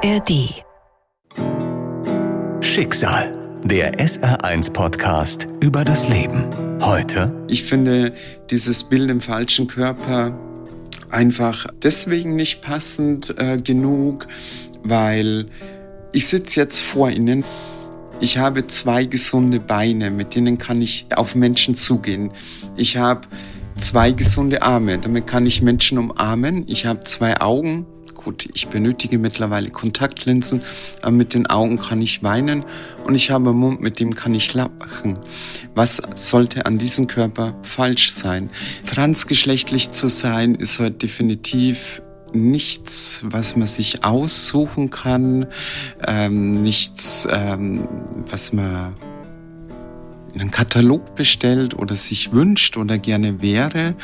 ARD. Schicksal. Der SR1-Podcast über das Leben. Heute. Ich finde dieses Bild im falschen Körper einfach deswegen nicht passend äh, genug, weil ich sitze jetzt vor Ihnen. Ich habe zwei gesunde Beine, mit denen kann ich auf Menschen zugehen. Ich habe zwei gesunde Arme, damit kann ich Menschen umarmen. Ich habe zwei Augen, gut, ich benötige mittlerweile Kontaktlinsen, aber mit den Augen kann ich weinen und ich habe einen Mund, mit dem kann ich lachen. Was sollte an diesem Körper falsch sein? Transgeschlechtlich zu sein ist heute definitiv nichts, was man sich aussuchen kann, ähm, nichts, ähm, was man in einen Katalog bestellt oder sich wünscht oder gerne wäre,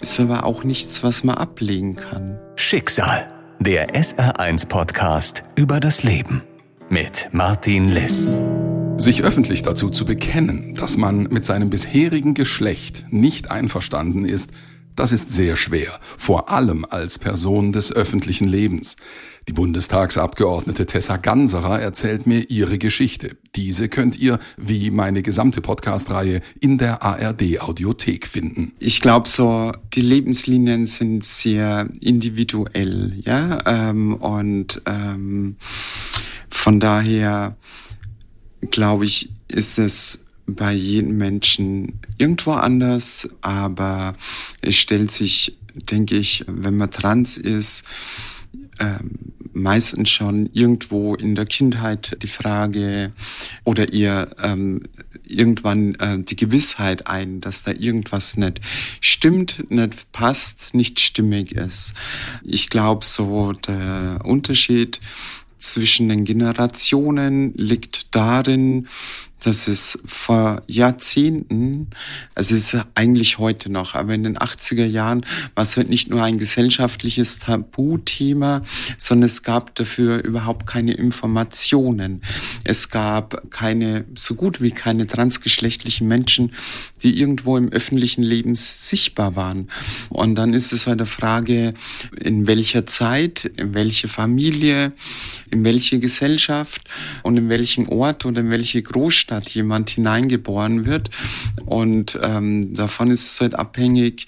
ist aber auch nichts, was man ablegen kann. Schicksal. Der SR1-Podcast über das Leben. Mit Martin Liss. Sich öffentlich dazu zu bekennen, dass man mit seinem bisherigen Geschlecht nicht einverstanden ist, das ist sehr schwer, vor allem als Person des öffentlichen Lebens. Die Bundestagsabgeordnete Tessa Ganserer erzählt mir ihre Geschichte. Diese könnt ihr, wie meine gesamte Podcast-Reihe, in der ARD-Audiothek finden. Ich glaube so, die Lebenslinien sind sehr individuell, ja, ähm, und ähm, von daher glaube ich, ist es bei jedem Menschen irgendwo anders, aber es stellt sich, denke ich, wenn man trans ist, ähm, meistens schon irgendwo in der Kindheit die Frage oder ihr ähm, irgendwann äh, die Gewissheit ein, dass da irgendwas nicht stimmt, nicht passt, nicht stimmig ist. Ich glaube, so der Unterschied zwischen den Generationen liegt darin, dass es vor Jahrzehnten, also es ist eigentlich heute noch, aber in den 80er Jahren war es halt nicht nur ein gesellschaftliches Tabuthema, sondern es gab dafür überhaupt keine Informationen. Es gab keine, so gut wie keine transgeschlechtlichen Menschen, die irgendwo im öffentlichen Leben sichtbar waren. Und dann ist es halt eine Frage, in welcher Zeit, in welche Familie, in welche Gesellschaft und in welchem Ort oder in welche Großstadt Stadt jemand hineingeboren wird. Und ähm, davon ist es halt abhängig,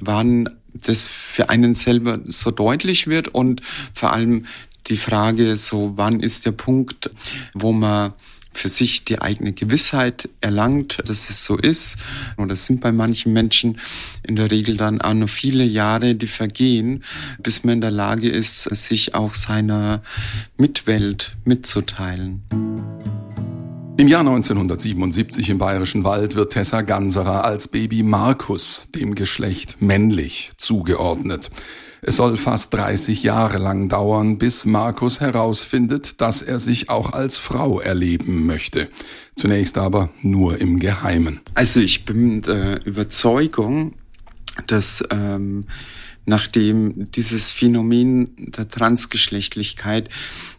wann das für einen selber so deutlich wird und vor allem die Frage so, wann ist der Punkt, wo man für sich die eigene Gewissheit erlangt, dass es so ist. Und das sind bei manchen Menschen in der Regel dann auch noch viele Jahre, die vergehen, bis man in der Lage ist, sich auch seiner Mitwelt mitzuteilen. Im Jahr 1977 im Bayerischen Wald wird Tessa Ganserer als Baby Markus dem Geschlecht männlich zugeordnet. Es soll fast 30 Jahre lang dauern, bis Markus herausfindet, dass er sich auch als Frau erleben möchte. Zunächst aber nur im Geheimen. Also ich bin der Überzeugung, dass ähm, nachdem dieses Phänomen der Transgeschlechtlichkeit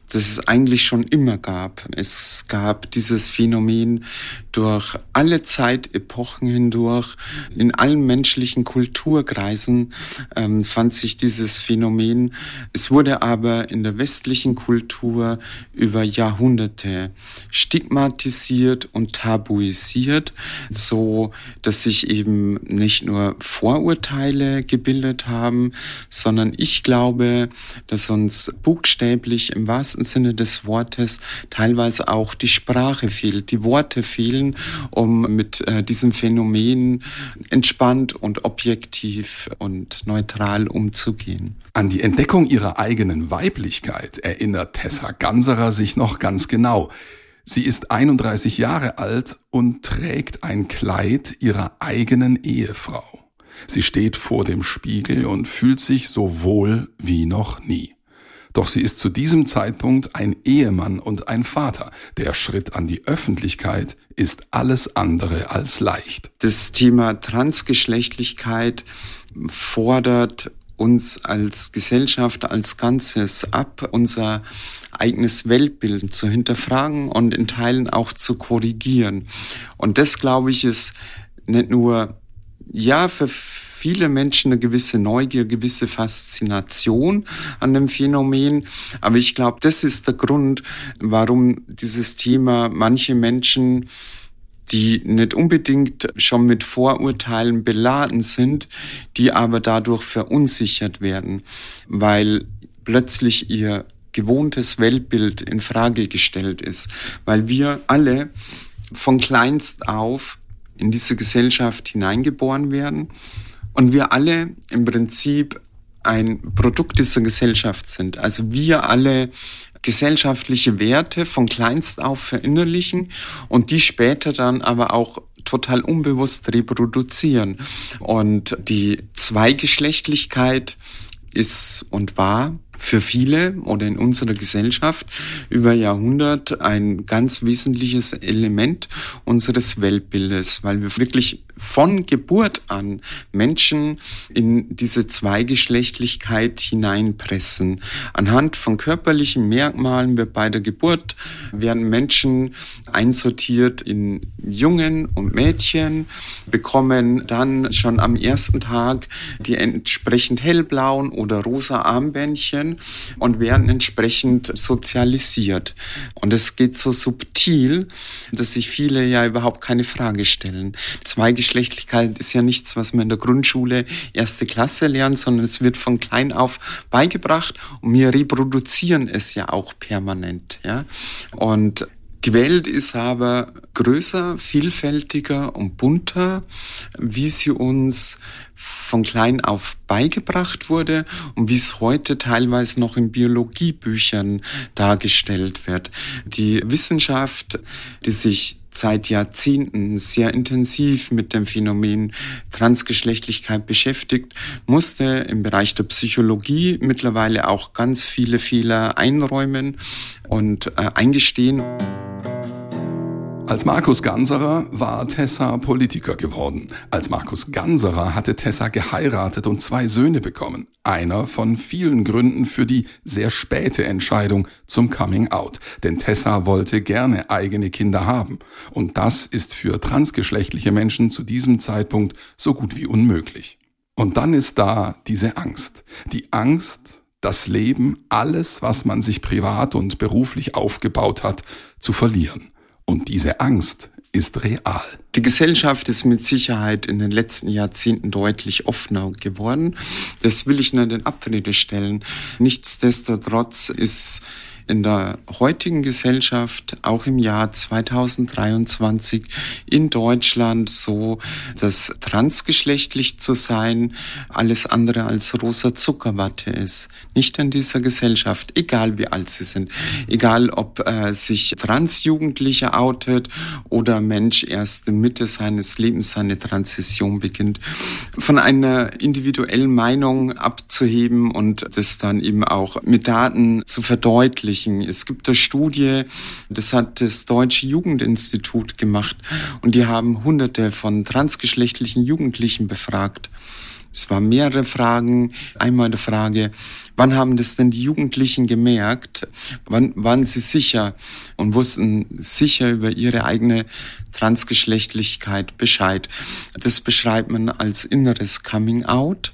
das es eigentlich schon immer gab. Es gab dieses Phänomen durch alle Zeitepochen hindurch, in allen menschlichen Kulturkreisen ähm, fand sich dieses Phänomen. Es wurde aber in der westlichen Kultur über Jahrhunderte stigmatisiert und tabuisiert, so dass sich eben nicht nur Vorurteile gebildet haben, sondern ich glaube, dass uns buchstäblich im wahrsten Sinne des Wortes teilweise auch die Sprache fehlt, die Worte fehlen, um mit äh, diesem Phänomen entspannt und objektiv und neutral umzugehen. An die Entdeckung ihrer eigenen Weiblichkeit erinnert Tessa Ganserer sich noch ganz genau. Sie ist 31 Jahre alt und trägt ein Kleid ihrer eigenen Ehefrau. Sie steht vor dem Spiegel und fühlt sich so wohl wie noch nie. Doch sie ist zu diesem Zeitpunkt ein Ehemann und ein Vater. Der Schritt an die Öffentlichkeit ist alles andere als leicht. Das Thema Transgeschlechtlichkeit fordert uns als Gesellschaft als Ganzes ab, unser eigenes Weltbild zu hinterfragen und in Teilen auch zu korrigieren. Und das, glaube ich, ist nicht nur, ja, für viele Menschen eine gewisse Neugier, gewisse Faszination an dem Phänomen. Aber ich glaube, das ist der Grund, warum dieses Thema manche Menschen die nicht unbedingt schon mit Vorurteilen beladen sind, die aber dadurch verunsichert werden, weil plötzlich ihr gewohntes Weltbild in Frage gestellt ist, weil wir alle von kleinst auf in diese Gesellschaft hineingeboren werden und wir alle im Prinzip ein Produkt dieser Gesellschaft sind. Also wir alle gesellschaftliche Werte von kleinst auf verinnerlichen und die später dann aber auch total unbewusst reproduzieren. Und die Zweigeschlechtlichkeit ist und war für viele oder in unserer Gesellschaft über Jahrhundert ein ganz wesentliches Element unseres Weltbildes, weil wir wirklich von Geburt an Menschen in diese Zweigeschlechtlichkeit hineinpressen. Anhand von körperlichen Merkmalen wird bei der Geburt werden Menschen einsortiert in Jungen und Mädchen, bekommen dann schon am ersten Tag die entsprechend hellblauen oder rosa Armbändchen und werden entsprechend sozialisiert. Und es geht so subtil, dass sich viele ja überhaupt keine Frage stellen. Zweigeschlechtlichkeit Geschlechtlichkeit ist ja nichts, was man in der Grundschule erste Klasse lernt, sondern es wird von klein auf beigebracht und wir reproduzieren es ja auch permanent, ja. Und die Welt ist aber größer, vielfältiger und bunter, wie sie uns von klein auf beigebracht wurde und wie es heute teilweise noch in Biologiebüchern dargestellt wird. Die Wissenschaft, die sich seit Jahrzehnten sehr intensiv mit dem Phänomen Transgeschlechtlichkeit beschäftigt, musste im Bereich der Psychologie mittlerweile auch ganz viele Fehler einräumen und äh, eingestehen. Als Markus Ganserer war Tessa Politiker geworden. Als Markus Ganserer hatte Tessa geheiratet und zwei Söhne bekommen. Einer von vielen Gründen für die sehr späte Entscheidung zum Coming Out. Denn Tessa wollte gerne eigene Kinder haben. Und das ist für transgeschlechtliche Menschen zu diesem Zeitpunkt so gut wie unmöglich. Und dann ist da diese Angst. Die Angst, das Leben, alles, was man sich privat und beruflich aufgebaut hat, zu verlieren. Und diese Angst ist real. Die Gesellschaft ist mit Sicherheit in den letzten Jahrzehnten deutlich offener geworden. Das will ich nicht in Abrede stellen. Nichtsdestotrotz ist in der heutigen Gesellschaft, auch im Jahr 2023 in Deutschland so, dass transgeschlechtlich zu sein alles andere als rosa Zuckerwatte ist. Nicht in dieser Gesellschaft, egal wie alt sie sind. Egal ob äh, sich Transjugendliche outet oder Mensch erst in Mitte seines Lebens seine Transition beginnt. Von einer individuellen Meinung abzuheben und das dann eben auch mit Daten zu verdeutlichen, veröffentlichen. Es gibt eine Studie, das hat das Deutsche Jugendinstitut gemacht und die haben hunderte von transgeschlechtlichen Jugendlichen befragt. Es waren mehrere Fragen. Einmal die Frage, wann haben das denn die Jugendlichen gemerkt? Wann waren sie sicher und wussten sicher über ihre eigene Transgeschlechtlichkeit Bescheid? Das beschreibt man als inneres Coming Out.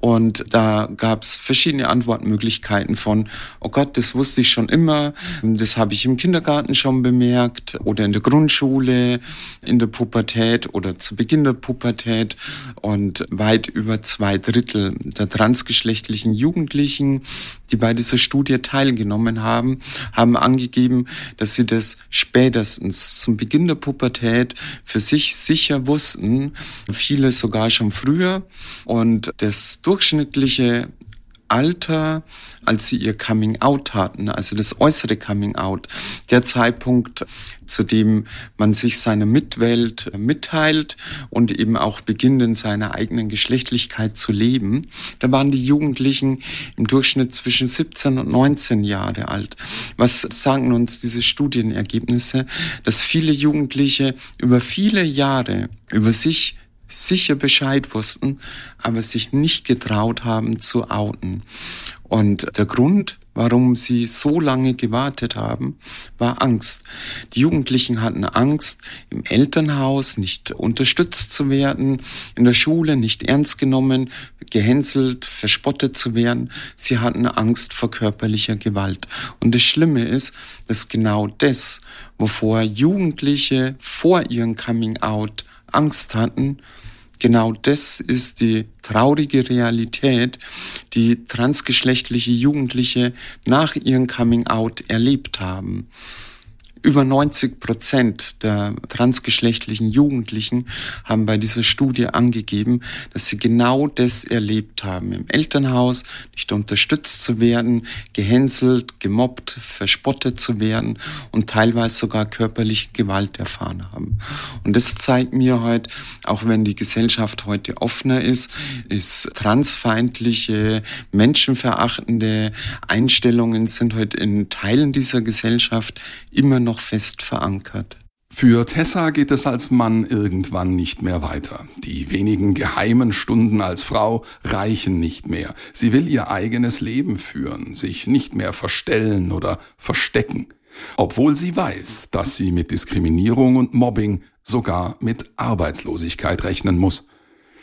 Und da gab es verschiedene Antwortmöglichkeiten von, oh Gott, das wusste ich schon immer, das habe ich im Kindergarten schon bemerkt oder in der Grundschule, in der Pubertät oder zu Beginn der Pubertät. Und weit über zwei Drittel der transgeschlechtlichen Jugendlichen, die bei dieser Studie teilgenommen haben, haben angegeben, dass sie das spätestens zum Beginn der Pubertät für sich sicher wussten, viele sogar schon früher. Und das durchschnittliche Alter, als sie ihr Coming Out hatten, also das äußere Coming Out, der Zeitpunkt, zu dem man sich seine Mitwelt mitteilt und eben auch beginnt in seiner eigenen Geschlechtlichkeit zu leben, da waren die Jugendlichen im Durchschnitt zwischen 17 und 19 Jahre alt. Was sagen uns diese Studienergebnisse? Dass viele Jugendliche über viele Jahre über sich sicher Bescheid wussten, aber sich nicht getraut haben zu outen. Und der Grund warum sie so lange gewartet haben, war Angst. Die Jugendlichen hatten Angst, im Elternhaus nicht unterstützt zu werden, in der Schule nicht ernst genommen, gehänselt, verspottet zu werden. Sie hatten Angst vor körperlicher Gewalt. Und das Schlimme ist, dass genau das, wovor Jugendliche vor ihrem Coming Out Angst hatten, genau das ist die traurige Realität, die transgeschlechtliche Jugendliche nach ihrem Coming Out erlebt haben. Über 90 Prozent der transgeschlechtlichen Jugendlichen haben bei dieser Studie angegeben, dass sie genau das erlebt haben. Im Elternhaus nicht unterstützt zu werden, gehänselt, gemobbt, verspottet zu werden und teilweise sogar körperliche Gewalt erfahren haben. Und das zeigt mir heute, auch wenn die Gesellschaft heute offener ist, ist transfeindliche, menschenverachtende Einstellungen sind heute in Teilen dieser Gesellschaft immer noch noch fest verankert. Für Tessa geht es als Mann irgendwann nicht mehr weiter. Die wenigen geheimen Stunden als Frau reichen nicht mehr. Sie will ihr eigenes Leben führen, sich nicht mehr verstellen oder verstecken. Obwohl sie weiß, dass sie mit Diskriminierung und Mobbing, sogar mit Arbeitslosigkeit rechnen muss.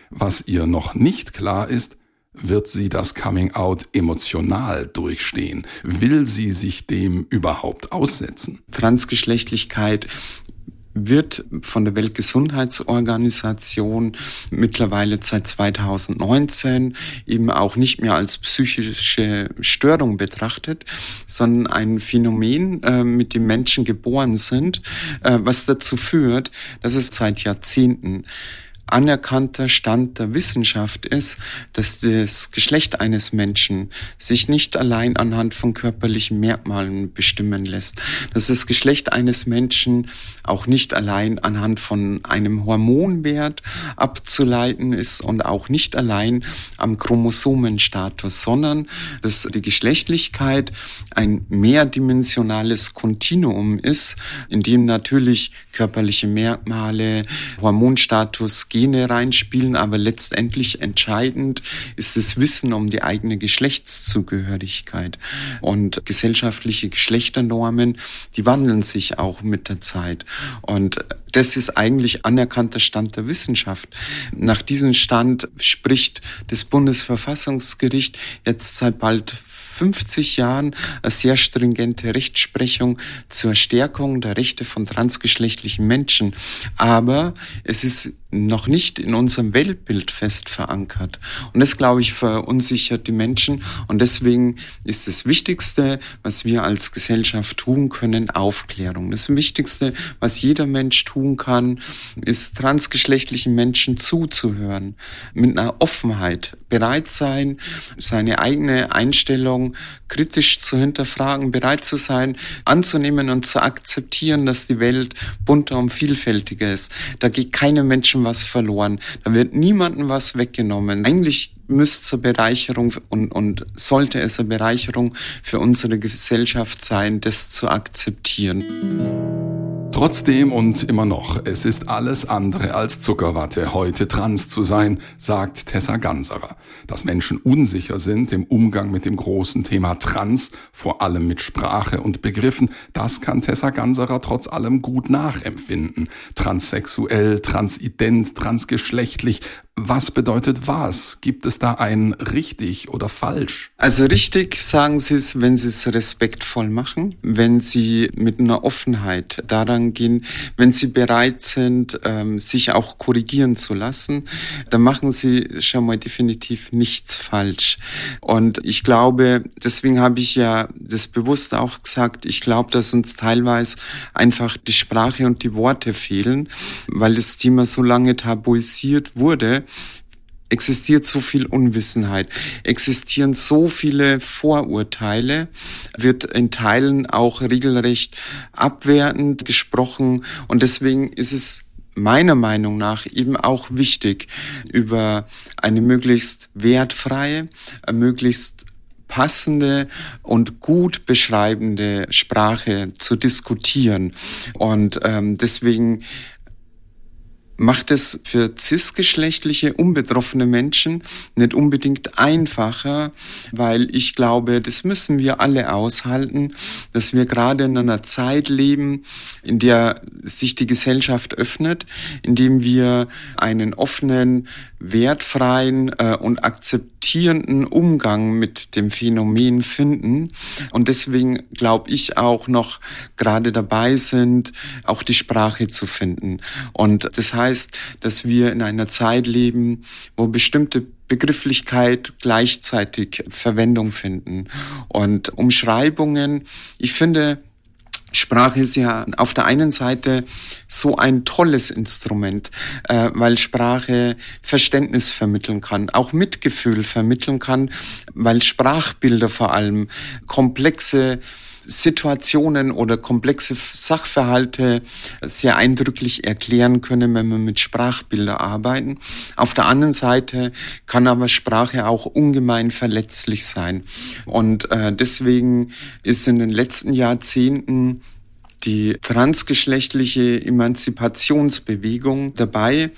Was ihr noch nicht klar ist, wird sie das Coming Out emotional durchstehen? Will sie sich dem überhaupt aussetzen? Transgeschlechtlichkeit wird von der Weltgesundheitsorganisation mittlerweile seit 2019 eben auch nicht mehr als psychische Störung betrachtet, sondern ein Phänomen, äh, mit dem Menschen geboren sind, äh, was dazu führt, dass es seit Jahrzehnten anerkannter Stand der Wissenschaft ist, dass das Geschlecht eines Menschen sich nicht allein anhand von körperlichen Merkmalen bestimmen lässt, dass das Geschlecht eines Menschen auch nicht allein anhand von einem Hormonwert abzuleiten ist und auch nicht allein am Chromosomenstatus, sondern dass die Geschlechtlichkeit ein mehrdimensionales Kontinuum ist, in dem natürlich körperliche Merkmale, Hormonstatus, Gene reinspielen, aber letztendlich entscheidend ist das Wissen um die eigene Geschlechtszugehörigkeit. Und gesellschaftliche Geschlechternormen, die wandeln sich auch mit der Zeit. Und das ist eigentlich anerkannter Stand der Wissenschaft. Nach diesem Stand spricht das Bundesverfassungsgericht jetzt seit bald 50 Jahren eine sehr stringente Rechtsprechung zur Stärkung der Rechte von transgeschlechtlichen Menschen. Aber es ist noch nicht in unserem Weltbild fest verankert. Und das, glaube ich, verunsichert die Menschen. Und deswegen ist das Wichtigste, was wir als Gesellschaft tun können, Aufklärung. Das Wichtigste, was jeder Mensch tun kann, ist transgeschlechtlichen Menschen zuzuhören, mit einer Offenheit bereit sein, seine eigene Einstellung kritisch zu hinterfragen, bereit zu sein, anzunehmen und zu akzeptieren, dass die Welt bunter und vielfältiger ist. Da geht keinem Menschen was verloren. Da wird niemandem was weggenommen. Eigentlich müsste es eine Bereicherung und, und sollte es eine Bereicherung für unsere Gesellschaft sein, das zu akzeptieren. Trotzdem und immer noch, es ist alles andere als Zuckerwatte, heute trans zu sein, sagt Tessa Ganserer. Dass Menschen unsicher sind im Umgang mit dem großen Thema Trans, vor allem mit Sprache und Begriffen, das kann Tessa Ganserer trotz allem gut nachempfinden. Transsexuell, transident, transgeschlechtlich, was bedeutet was? Gibt es da ein richtig oder falsch? Also richtig sagen Sie es, wenn Sie es respektvoll machen, wenn Sie mit einer Offenheit daran gehen, wenn Sie bereit sind, ähm, sich auch korrigieren zu lassen, dann machen Sie schon mal definitiv nichts falsch. Und ich glaube, deswegen habe ich ja das bewusst auch gesagt, ich glaube, dass uns teilweise einfach die Sprache und die Worte fehlen, weil das Thema so lange tabuisiert wurde existiert so viel Unwissenheit, existieren so viele Vorurteile, wird in Teilen auch regelrecht abwertend gesprochen und deswegen ist es meiner Meinung nach eben auch wichtig, über eine möglichst wertfreie, möglichst passende und gut beschreibende Sprache zu diskutieren. Und ähm, deswegen macht es für cisgeschlechtliche, unbetroffene Menschen nicht unbedingt einfacher, weil ich glaube, das müssen wir alle aushalten, dass wir gerade in einer Zeit leben, in der sich die Gesellschaft öffnet, indem wir einen offenen, wertfreien äh, und akzeptierenden Umgang mit dem Phänomen finden. Und deswegen glaube ich auch noch gerade dabei sind, auch die Sprache zu finden. Und das heißt, dass wir in einer Zeit leben, wo bestimmte Begrifflichkeit gleichzeitig Verwendung finden. Und Umschreibungen, ich finde, Sprache ist ja auf der einen Seite so ein tolles Instrument, äh, weil Sprache Verständnis vermitteln kann, auch Mitgefühl vermitteln kann, weil Sprachbilder vor allem komplexe Situationen oder komplexe Sachverhalte sehr eindrücklich erklären können, wenn wir mit Sprachbilder arbeiten. Auf der anderen Seite kann aber Sprache auch ungemein verletzlich sein. Und äh, deswegen ist in den letzten Jahrzehnten die transgeschlechtliche Emanzipationsbewegung dabei,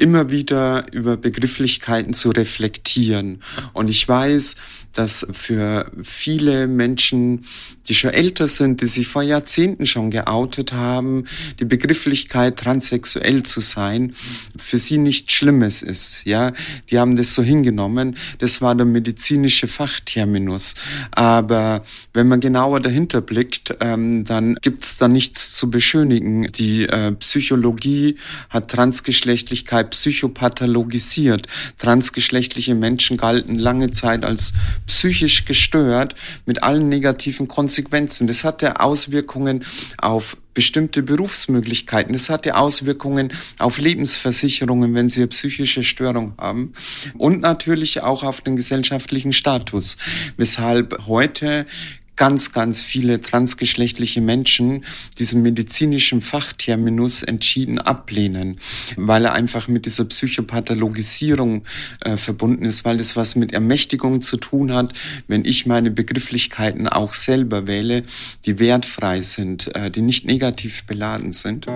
immer wieder über Begrifflichkeiten zu reflektieren. Und ich weiß, dass für viele Menschen, die schon älter sind, die sich vor Jahrzehnten schon geoutet haben, die Begrifflichkeit transsexuell zu sein, für sie nichts Schlimmes ist. Ja, die haben das so hingenommen. Das war der medizinische Fachterminus. Aber wenn man genauer dahinter blickt, ähm, dann gibt's da nichts zu beschönigen. Die äh, Psychologie hat Transgeschlechtlichkeit psychopathologisiert. Transgeschlechtliche Menschen galten lange Zeit als psychisch gestört mit allen negativen Konsequenzen. Das hatte Auswirkungen auf bestimmte Berufsmöglichkeiten. Das hatte Auswirkungen auf Lebensversicherungen, wenn sie eine psychische Störung haben. Und natürlich auch auf den gesellschaftlichen Status. Weshalb heute ganz, ganz viele transgeschlechtliche Menschen diesen medizinischen Fachterminus entschieden ablehnen, weil er einfach mit dieser Psychopathologisierung äh, verbunden ist, weil es was mit Ermächtigung zu tun hat, wenn ich meine Begrifflichkeiten auch selber wähle, die wertfrei sind, äh, die nicht negativ beladen sind.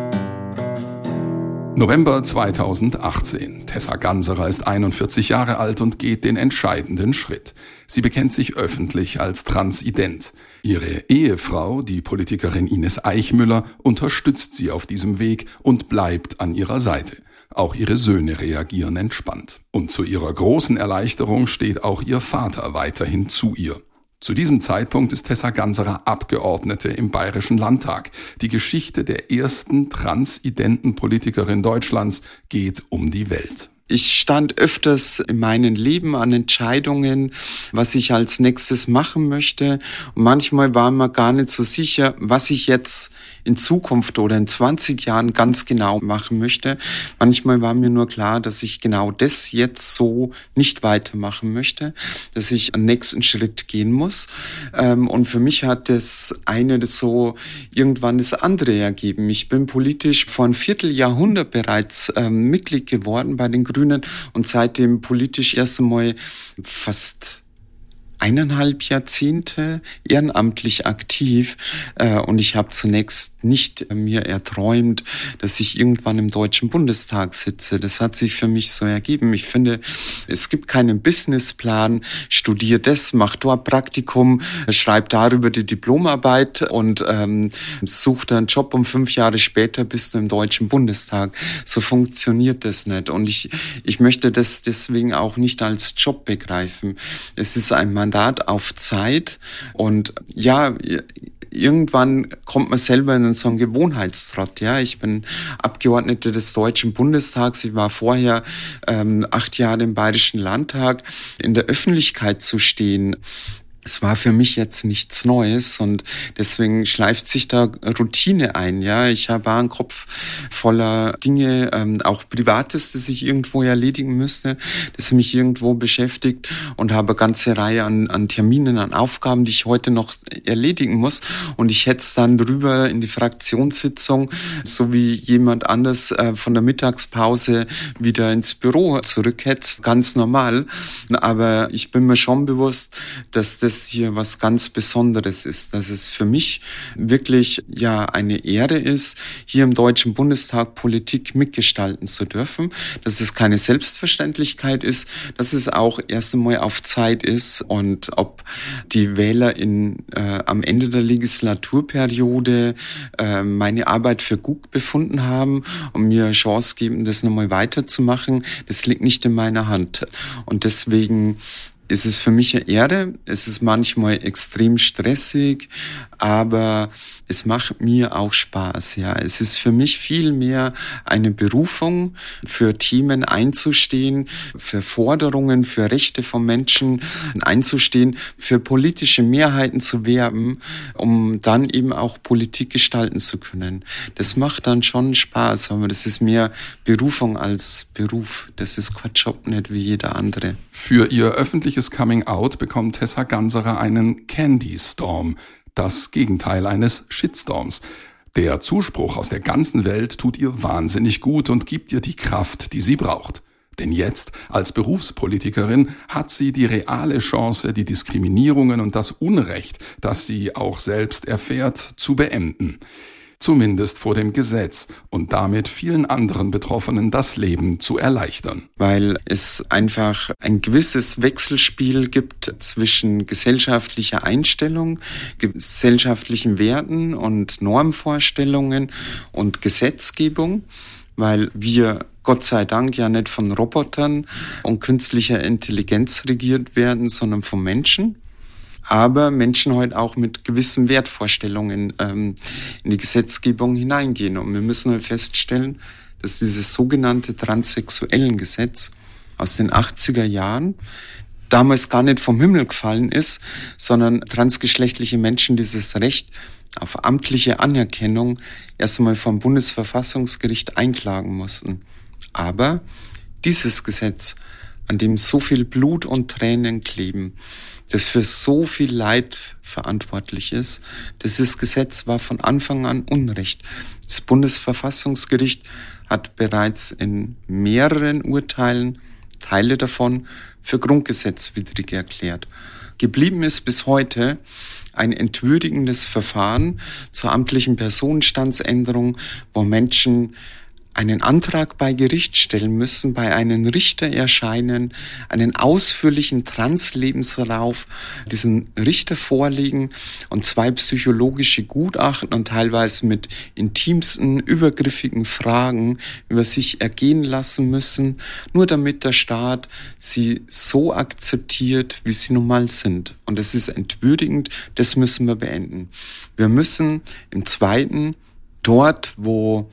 November 2018. Tessa Ganserer ist 41 Jahre alt und geht den entscheidenden Schritt. Sie bekennt sich öffentlich als transident. Ihre Ehefrau, die Politikerin Ines Eichmüller, unterstützt sie auf diesem Weg und bleibt an ihrer Seite. Auch ihre Söhne reagieren entspannt. Und zu ihrer großen Erleichterung steht auch ihr Vater weiterhin zu ihr. Zu diesem Zeitpunkt ist Tessa Ganserer Abgeordnete im Bayerischen Landtag. Die Geschichte der ersten transidenten Politikerin Deutschlands geht um die Welt. Ich stand öfters in meinem Leben an Entscheidungen, was ich als nächstes machen möchte. Und manchmal war man gar nicht so sicher, was ich jetzt in Zukunft oder in 20 Jahren ganz genau machen möchte. Manchmal war mir nur klar, dass ich genau das jetzt so nicht weitermachen möchte, dass ich einen nächsten Schritt gehen muss. Ähm, und für mich hat das eine das so irgendwann das andere ergeben. Ich bin politisch vor einem Vierteljahrhundert bereits ähm, Mitglied geworden bei den Grünen und seitdem politisch erst einmal fast eineinhalb Jahrzehnte ehrenamtlich aktiv äh, und ich habe zunächst nicht mir erträumt, dass ich irgendwann im Deutschen Bundestag sitze. Das hat sich für mich so ergeben. Ich finde, es gibt keinen Businessplan. Studier das, mach dort Praktikum, schreib darüber die Diplomarbeit und ähm, such einen Job und fünf Jahre später bist du im Deutschen Bundestag. So funktioniert das nicht und ich, ich möchte das deswegen auch nicht als Job begreifen. Es ist ein Mandat auf Zeit und ja, irgendwann kommt man selber in so einen Gewohnheitstrott. Ja, ich bin Abgeordnete des Deutschen Bundestags. Ich war vorher ähm, acht Jahre im Bayerischen Landtag. In der Öffentlichkeit zu stehen, es war für mich jetzt nichts Neues und deswegen schleift sich da Routine ein. Ja, ich habe einen Kopf voller Dinge, ähm, auch Privates, das ich irgendwo erledigen müsste, das mich irgendwo beschäftigt und habe eine ganze Reihe an, an Terminen, an Aufgaben, die ich heute noch erledigen muss. Und ich hätte es dann drüber in die Fraktionssitzung, so wie jemand anders äh, von der Mittagspause wieder ins Büro zurückhetzt, ganz normal. Aber ich bin mir schon bewusst, dass das das hier was ganz Besonderes ist, dass es für mich wirklich ja eine Ehre ist, hier im Deutschen Bundestag Politik mitgestalten zu dürfen, dass es keine Selbstverständlichkeit ist, dass es auch erst einmal auf Zeit ist und ob die Wähler in, äh, am Ende der Legislaturperiode äh, meine Arbeit für gut befunden haben und mir Chance geben, das nochmal weiterzumachen, das liegt nicht in meiner Hand. Und deswegen es ist für mich eine Ehre. Es ist manchmal extrem stressig, aber es macht mir auch Spaß. Ja, es ist für mich viel mehr eine Berufung, für Themen einzustehen, für Forderungen, für Rechte von Menschen einzustehen, für politische Mehrheiten zu werben, um dann eben auch Politik gestalten zu können. Das macht dann schon Spaß, aber das ist mehr Berufung als Beruf. Das ist Quatsch, nicht wie jeder andere. Für ihr öffentliches Coming Out bekommt Tessa Ganserer einen Candy Storm, das Gegenteil eines Shitstorms. Der Zuspruch aus der ganzen Welt tut ihr wahnsinnig gut und gibt ihr die Kraft, die sie braucht. Denn jetzt, als Berufspolitikerin, hat sie die reale Chance, die Diskriminierungen und das Unrecht, das sie auch selbst erfährt, zu beenden zumindest vor dem Gesetz und damit vielen anderen Betroffenen das Leben zu erleichtern. Weil es einfach ein gewisses Wechselspiel gibt zwischen gesellschaftlicher Einstellung, gesellschaftlichen Werten und Normvorstellungen und Gesetzgebung, weil wir Gott sei Dank ja nicht von Robotern und künstlicher Intelligenz regiert werden, sondern von Menschen aber Menschen heute auch mit gewissen Wertvorstellungen ähm, in die Gesetzgebung hineingehen. Und wir müssen halt feststellen, dass dieses sogenannte transsexuellen Gesetz aus den 80er Jahren damals gar nicht vom Himmel gefallen ist, sondern transgeschlechtliche Menschen dieses Recht auf amtliche Anerkennung erst einmal vom Bundesverfassungsgericht einklagen mussten. Aber dieses Gesetz, an dem so viel Blut und Tränen kleben, das für so viel Leid verantwortlich ist. Dieses Gesetz war von Anfang an Unrecht. Das Bundesverfassungsgericht hat bereits in mehreren Urteilen Teile davon für grundgesetzwidrig erklärt. Geblieben ist bis heute ein entwürdigendes Verfahren zur amtlichen Personenstandsänderung, wo Menschen einen Antrag bei Gericht stellen müssen, bei einem Richter erscheinen, einen ausführlichen Translebensverlauf diesen Richter vorlegen und zwei psychologische Gutachten und teilweise mit intimsten, übergriffigen Fragen über sich ergehen lassen müssen, nur damit der Staat sie so akzeptiert, wie sie nun mal sind. Und das ist entwürdigend, das müssen wir beenden. Wir müssen im zweiten dort, wo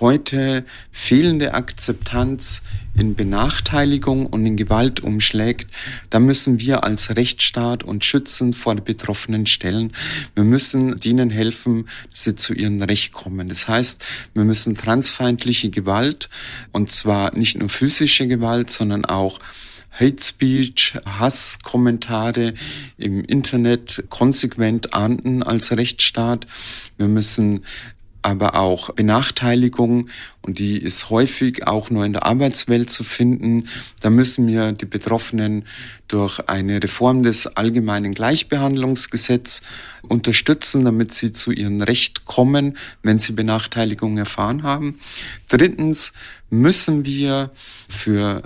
heute fehlende Akzeptanz in Benachteiligung und in Gewalt umschlägt, da müssen wir als Rechtsstaat und schützen vor den Betroffenen stellen. Wir müssen denen helfen, dass sie zu ihrem Recht kommen. Das heißt, wir müssen transfeindliche Gewalt, und zwar nicht nur physische Gewalt, sondern auch Hate Speech, Hasskommentare im Internet konsequent ahnden als Rechtsstaat. Wir müssen aber auch Benachteiligung und die ist häufig auch nur in der Arbeitswelt zu finden. Da müssen wir die Betroffenen durch eine Reform des allgemeinen Gleichbehandlungsgesetzes unterstützen, damit sie zu ihrem Recht kommen, wenn sie Benachteiligung erfahren haben. Drittens müssen wir für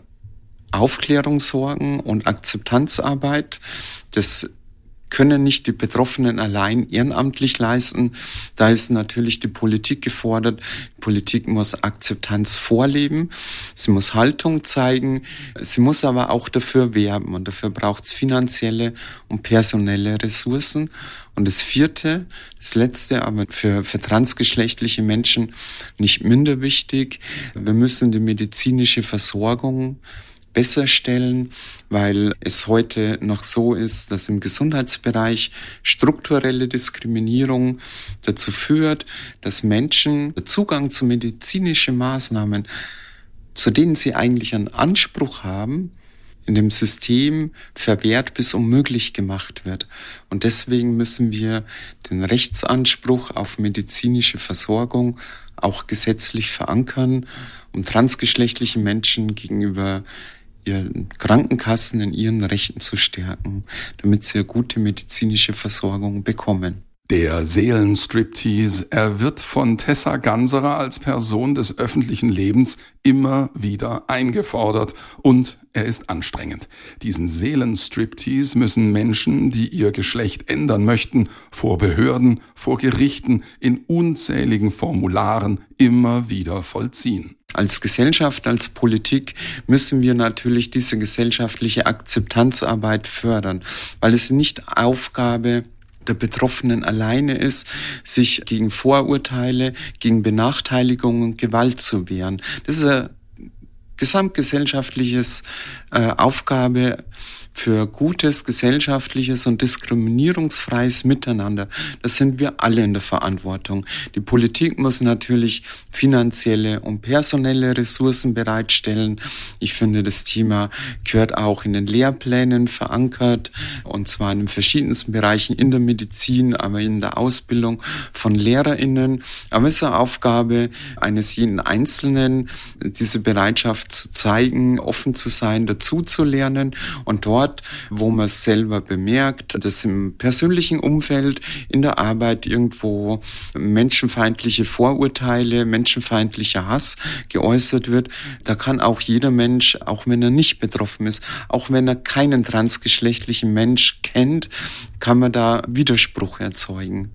Aufklärung sorgen und Akzeptanzarbeit. Das können nicht die Betroffenen allein ehrenamtlich leisten. Da ist natürlich die Politik gefordert. Die Politik muss Akzeptanz vorleben. Sie muss Haltung zeigen. Sie muss aber auch dafür werben. Und dafür braucht es finanzielle und personelle Ressourcen. Und das vierte, das letzte, aber für, für transgeschlechtliche Menschen nicht minder wichtig. Wir müssen die medizinische Versorgung besser stellen, weil es heute noch so ist, dass im Gesundheitsbereich strukturelle Diskriminierung dazu führt, dass Menschen Zugang zu medizinischen Maßnahmen, zu denen sie eigentlich einen Anspruch haben, in dem System verwehrt bis unmöglich gemacht wird. Und deswegen müssen wir den Rechtsanspruch auf medizinische Versorgung auch gesetzlich verankern, um transgeschlechtlichen Menschen gegenüber ihren Krankenkassen in ihren Rechten zu stärken, damit sie eine gute medizinische Versorgung bekommen. Der Seelenstriptease, er wird von Tessa Ganserer als Person des öffentlichen Lebens immer wieder eingefordert und er ist anstrengend. Diesen Seelenstriptease müssen Menschen, die ihr Geschlecht ändern möchten, vor Behörden, vor Gerichten, in unzähligen Formularen immer wieder vollziehen. Als Gesellschaft, als Politik müssen wir natürlich diese gesellschaftliche Akzeptanzarbeit fördern, weil es nicht Aufgabe der Betroffenen alleine ist, sich gegen Vorurteile, gegen Benachteiligungen und Gewalt zu wehren. Das ist eine gesamtgesellschaftliches äh, Aufgabe für gutes gesellschaftliches und diskriminierungsfreies Miteinander. Das sind wir alle in der Verantwortung. Die Politik muss natürlich finanzielle und personelle Ressourcen bereitstellen. Ich finde, das Thema gehört auch in den Lehrplänen verankert und zwar in den verschiedensten Bereichen in der Medizin, aber in der Ausbildung von LehrerInnen. Aber es ist eine Aufgabe eines jeden Einzelnen, diese Bereitschaft zu zeigen, offen zu sein, dazu zu lernen und dort dort, wo man es selber bemerkt, dass im persönlichen Umfeld, in der Arbeit irgendwo menschenfeindliche Vorurteile, menschenfeindlicher Hass geäußert wird, da kann auch jeder Mensch, auch wenn er nicht betroffen ist, auch wenn er keinen transgeschlechtlichen Mensch kennt, kann man da Widerspruch erzeugen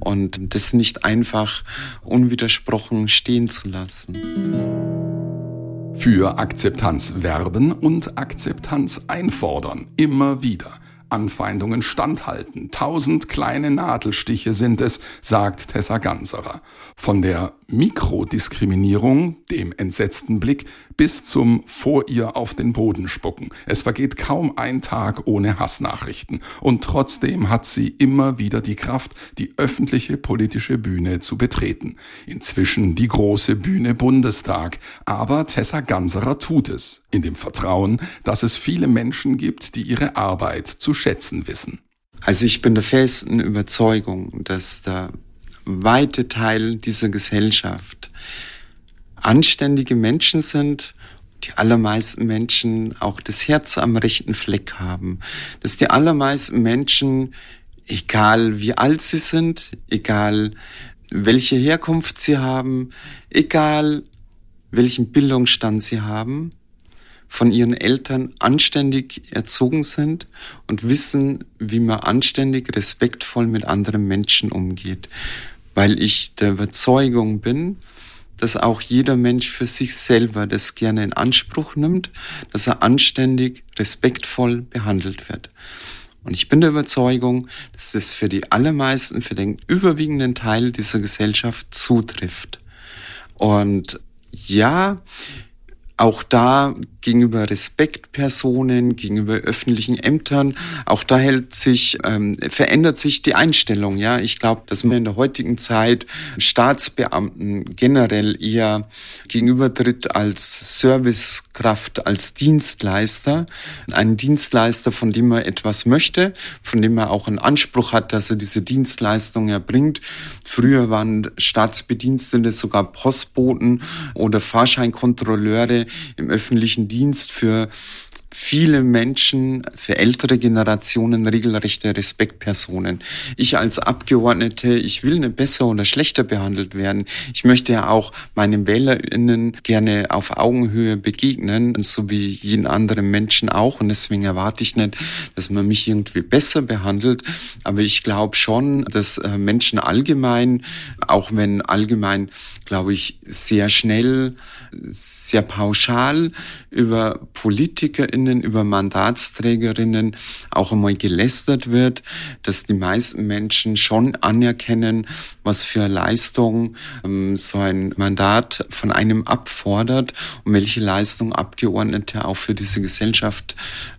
und das nicht einfach unwidersprochen stehen zu lassen. Für Akzeptanz werben und Akzeptanz einfordern. Immer wieder. Anfeindungen standhalten. Tausend kleine Nadelstiche sind es, sagt Tessa Ganserer. Von der Mikrodiskriminierung, dem entsetzten Blick, bis zum vor ihr auf den Boden spucken. Es vergeht kaum ein Tag ohne Hassnachrichten. Und trotzdem hat sie immer wieder die Kraft, die öffentliche politische Bühne zu betreten. Inzwischen die große Bühne Bundestag. Aber Tessa Ganserer tut es, in dem Vertrauen, dass es viele Menschen gibt, die ihre Arbeit zu schätzen wissen. Also ich bin der festen Überzeugung, dass der weite Teil dieser Gesellschaft. Anständige Menschen sind, die allermeisten Menschen auch das Herz am rechten Fleck haben, dass die allermeisten Menschen, egal wie alt sie sind, egal welche Herkunft sie haben, egal welchen Bildungsstand sie haben, von ihren Eltern anständig erzogen sind und wissen, wie man anständig, respektvoll mit anderen Menschen umgeht weil ich der Überzeugung bin, dass auch jeder Mensch für sich selber das gerne in Anspruch nimmt, dass er anständig, respektvoll behandelt wird. Und ich bin der Überzeugung, dass das für die allermeisten, für den überwiegenden Teil dieser Gesellschaft zutrifft. Und ja, auch da gegenüber Respektpersonen, gegenüber öffentlichen Ämtern, auch da hält sich, ähm, verändert sich die Einstellung. Ja, ich glaube, dass man in der heutigen Zeit Staatsbeamten generell eher gegenübertritt als Servicekraft, als Dienstleister, ein Dienstleister, von dem man etwas möchte, von dem man auch einen Anspruch hat, dass er diese Dienstleistung erbringt. Früher waren Staatsbedienstete sogar Postboten oder Fahrscheinkontrolleure im öffentlichen Dienst für viele Menschen, für ältere Generationen regelrechte Respektpersonen. Ich als Abgeordnete, ich will nicht besser oder schlechter behandelt werden. Ich möchte ja auch meinen WählerInnen gerne auf Augenhöhe begegnen, so wie jeden anderen Menschen auch. Und deswegen erwarte ich nicht, dass man mich irgendwie besser behandelt. Aber ich glaube schon, dass äh, Menschen allgemein, auch wenn allgemein, glaube ich, sehr schnell, sehr pauschal über PolitikerInnen Politikerinnen, über Mandatsträgerinnen auch einmal gelästert wird, dass die meisten Menschen schon anerkennen, was für Leistung ähm, so ein Mandat von einem abfordert und welche Leistung Abgeordnete auch für diese Gesellschaft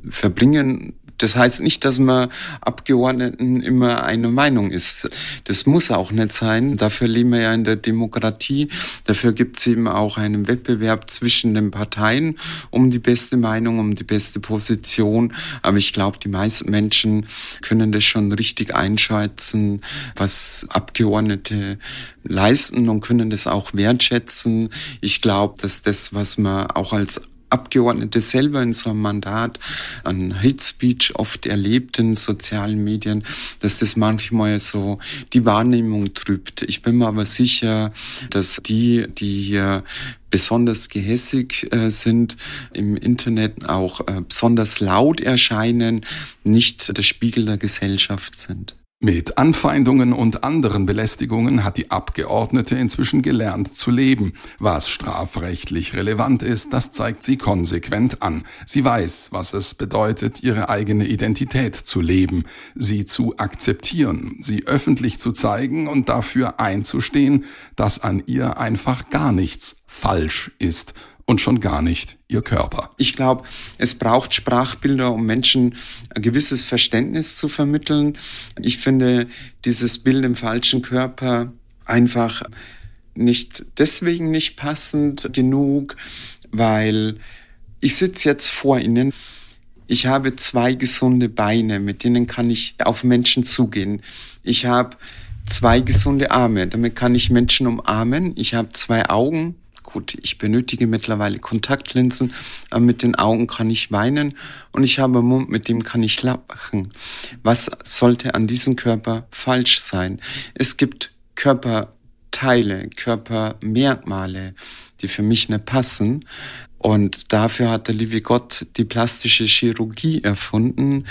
verbringen das heißt nicht, dass man Abgeordneten immer eine Meinung ist. Das muss auch nicht sein. Dafür leben wir ja in der Demokratie. Dafür gibt es eben auch einen Wettbewerb zwischen den Parteien um die beste Meinung, um die beste Position. Aber ich glaube, die meisten Menschen können das schon richtig einschätzen, was Abgeordnete leisten und können das auch wertschätzen. Ich glaube, dass das, was man auch als Abgeordnete selber in so einem Mandat an Hate Speech oft erlebt in sozialen Medien, dass das manchmal so die Wahrnehmung trübt. Ich bin mir aber sicher, dass die, die hier besonders gehässig äh, sind, im Internet auch äh, besonders laut erscheinen, nicht der Spiegel der Gesellschaft sind. Mit Anfeindungen und anderen Belästigungen hat die Abgeordnete inzwischen gelernt zu leben. Was strafrechtlich relevant ist, das zeigt sie konsequent an. Sie weiß, was es bedeutet, ihre eigene Identität zu leben, sie zu akzeptieren, sie öffentlich zu zeigen und dafür einzustehen, dass an ihr einfach gar nichts falsch ist und schon gar nicht ihr Körper. Ich glaube, es braucht Sprachbilder, um Menschen ein gewisses Verständnis zu vermitteln. Ich finde dieses Bild im falschen Körper einfach nicht deswegen nicht passend genug, weil ich sitze jetzt vor Ihnen. Ich habe zwei gesunde Beine, mit denen kann ich auf Menschen zugehen. Ich habe zwei gesunde Arme, damit kann ich Menschen umarmen. Ich habe zwei Augen, Gut, ich benötige mittlerweile Kontaktlinsen, aber mit den Augen kann ich weinen und ich habe einen Mund, mit dem kann ich lachen. Was sollte an diesem Körper falsch sein? Es gibt Körperteile, Körpermerkmale, die für mich nicht passen. Und dafür hat der liebe Gott die plastische Chirurgie erfunden,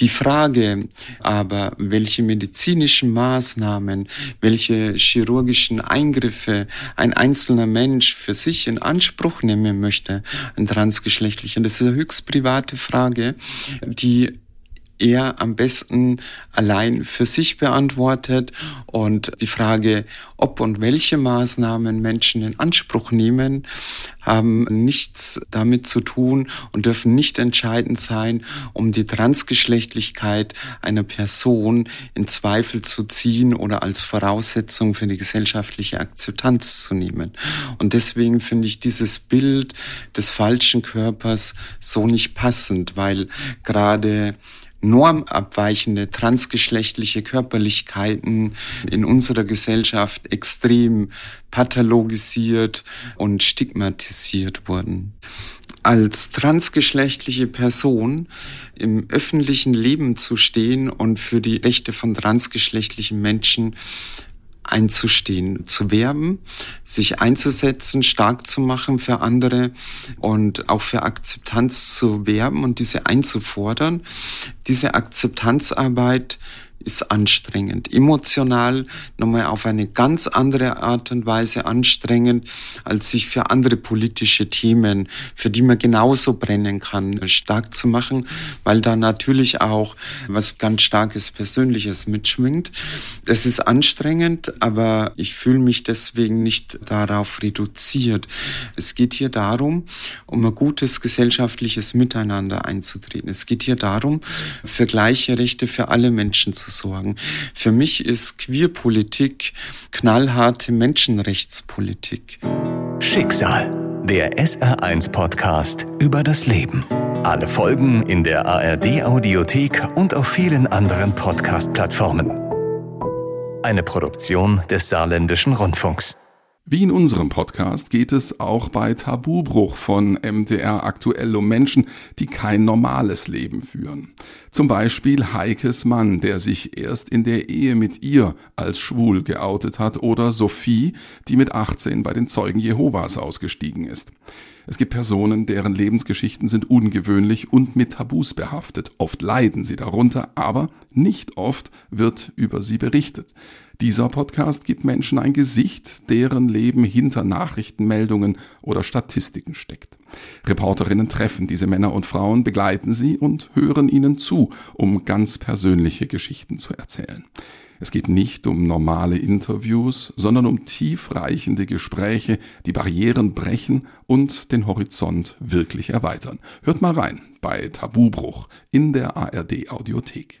die Frage aber, welche medizinischen Maßnahmen, welche chirurgischen Eingriffe ein einzelner Mensch für sich in Anspruch nehmen möchte, ein transgeschlechtlicher, das ist eine höchst private Frage, die er am besten allein für sich beantwortet. Und die Frage, ob und welche Maßnahmen Menschen in Anspruch nehmen, haben nichts damit zu tun und dürfen nicht entscheidend sein, um die Transgeschlechtlichkeit einer Person in Zweifel zu ziehen oder als Voraussetzung für die gesellschaftliche Akzeptanz zu nehmen. Und deswegen finde ich dieses Bild des falschen Körpers so nicht passend, weil gerade normabweichende transgeschlechtliche Körperlichkeiten in unserer Gesellschaft extrem pathologisiert und stigmatisiert wurden. Als transgeschlechtliche Person im öffentlichen Leben zu stehen und für die Rechte von transgeschlechtlichen Menschen einzustehen, zu werben, sich einzusetzen, stark zu machen für andere und auch für Akzeptanz zu werben und diese einzufordern. Diese Akzeptanzarbeit ist anstrengend. Emotional nochmal auf eine ganz andere Art und Weise anstrengend, als sich für andere politische Themen, für die man genauso brennen kann, stark zu machen, weil da natürlich auch was ganz starkes Persönliches mitschwingt. Es ist anstrengend, aber ich fühle mich deswegen nicht darauf reduziert. Es geht hier darum, um ein gutes gesellschaftliches Miteinander einzutreten. Es geht hier darum, für gleiche Rechte für alle Menschen zu sorgen. Für mich ist Queerpolitik knallharte Menschenrechtspolitik. Schicksal, der SR1 -Podcast über das Leben. Alle Folgen in der ARD-Audiothek und auf vielen anderen Podcast-Plattformen. Eine Produktion des Saarländischen Rundfunks. Wie in unserem Podcast geht es auch bei Tabubruch von MDR aktuell um Menschen, die kein normales Leben führen. Zum Beispiel Heikes Mann, der sich erst in der Ehe mit ihr als schwul geoutet hat, oder Sophie, die mit 18 bei den Zeugen Jehovas ausgestiegen ist. Es gibt Personen, deren Lebensgeschichten sind ungewöhnlich und mit Tabus behaftet. Oft leiden sie darunter, aber nicht oft wird über sie berichtet. Dieser Podcast gibt Menschen ein Gesicht, deren Leben hinter Nachrichtenmeldungen oder Statistiken steckt. Reporterinnen treffen diese Männer und Frauen, begleiten sie und hören ihnen zu, um ganz persönliche Geschichten zu erzählen. Es geht nicht um normale Interviews, sondern um tiefreichende Gespräche, die Barrieren brechen und den Horizont wirklich erweitern. Hört mal rein bei Tabubruch in der ARD Audiothek.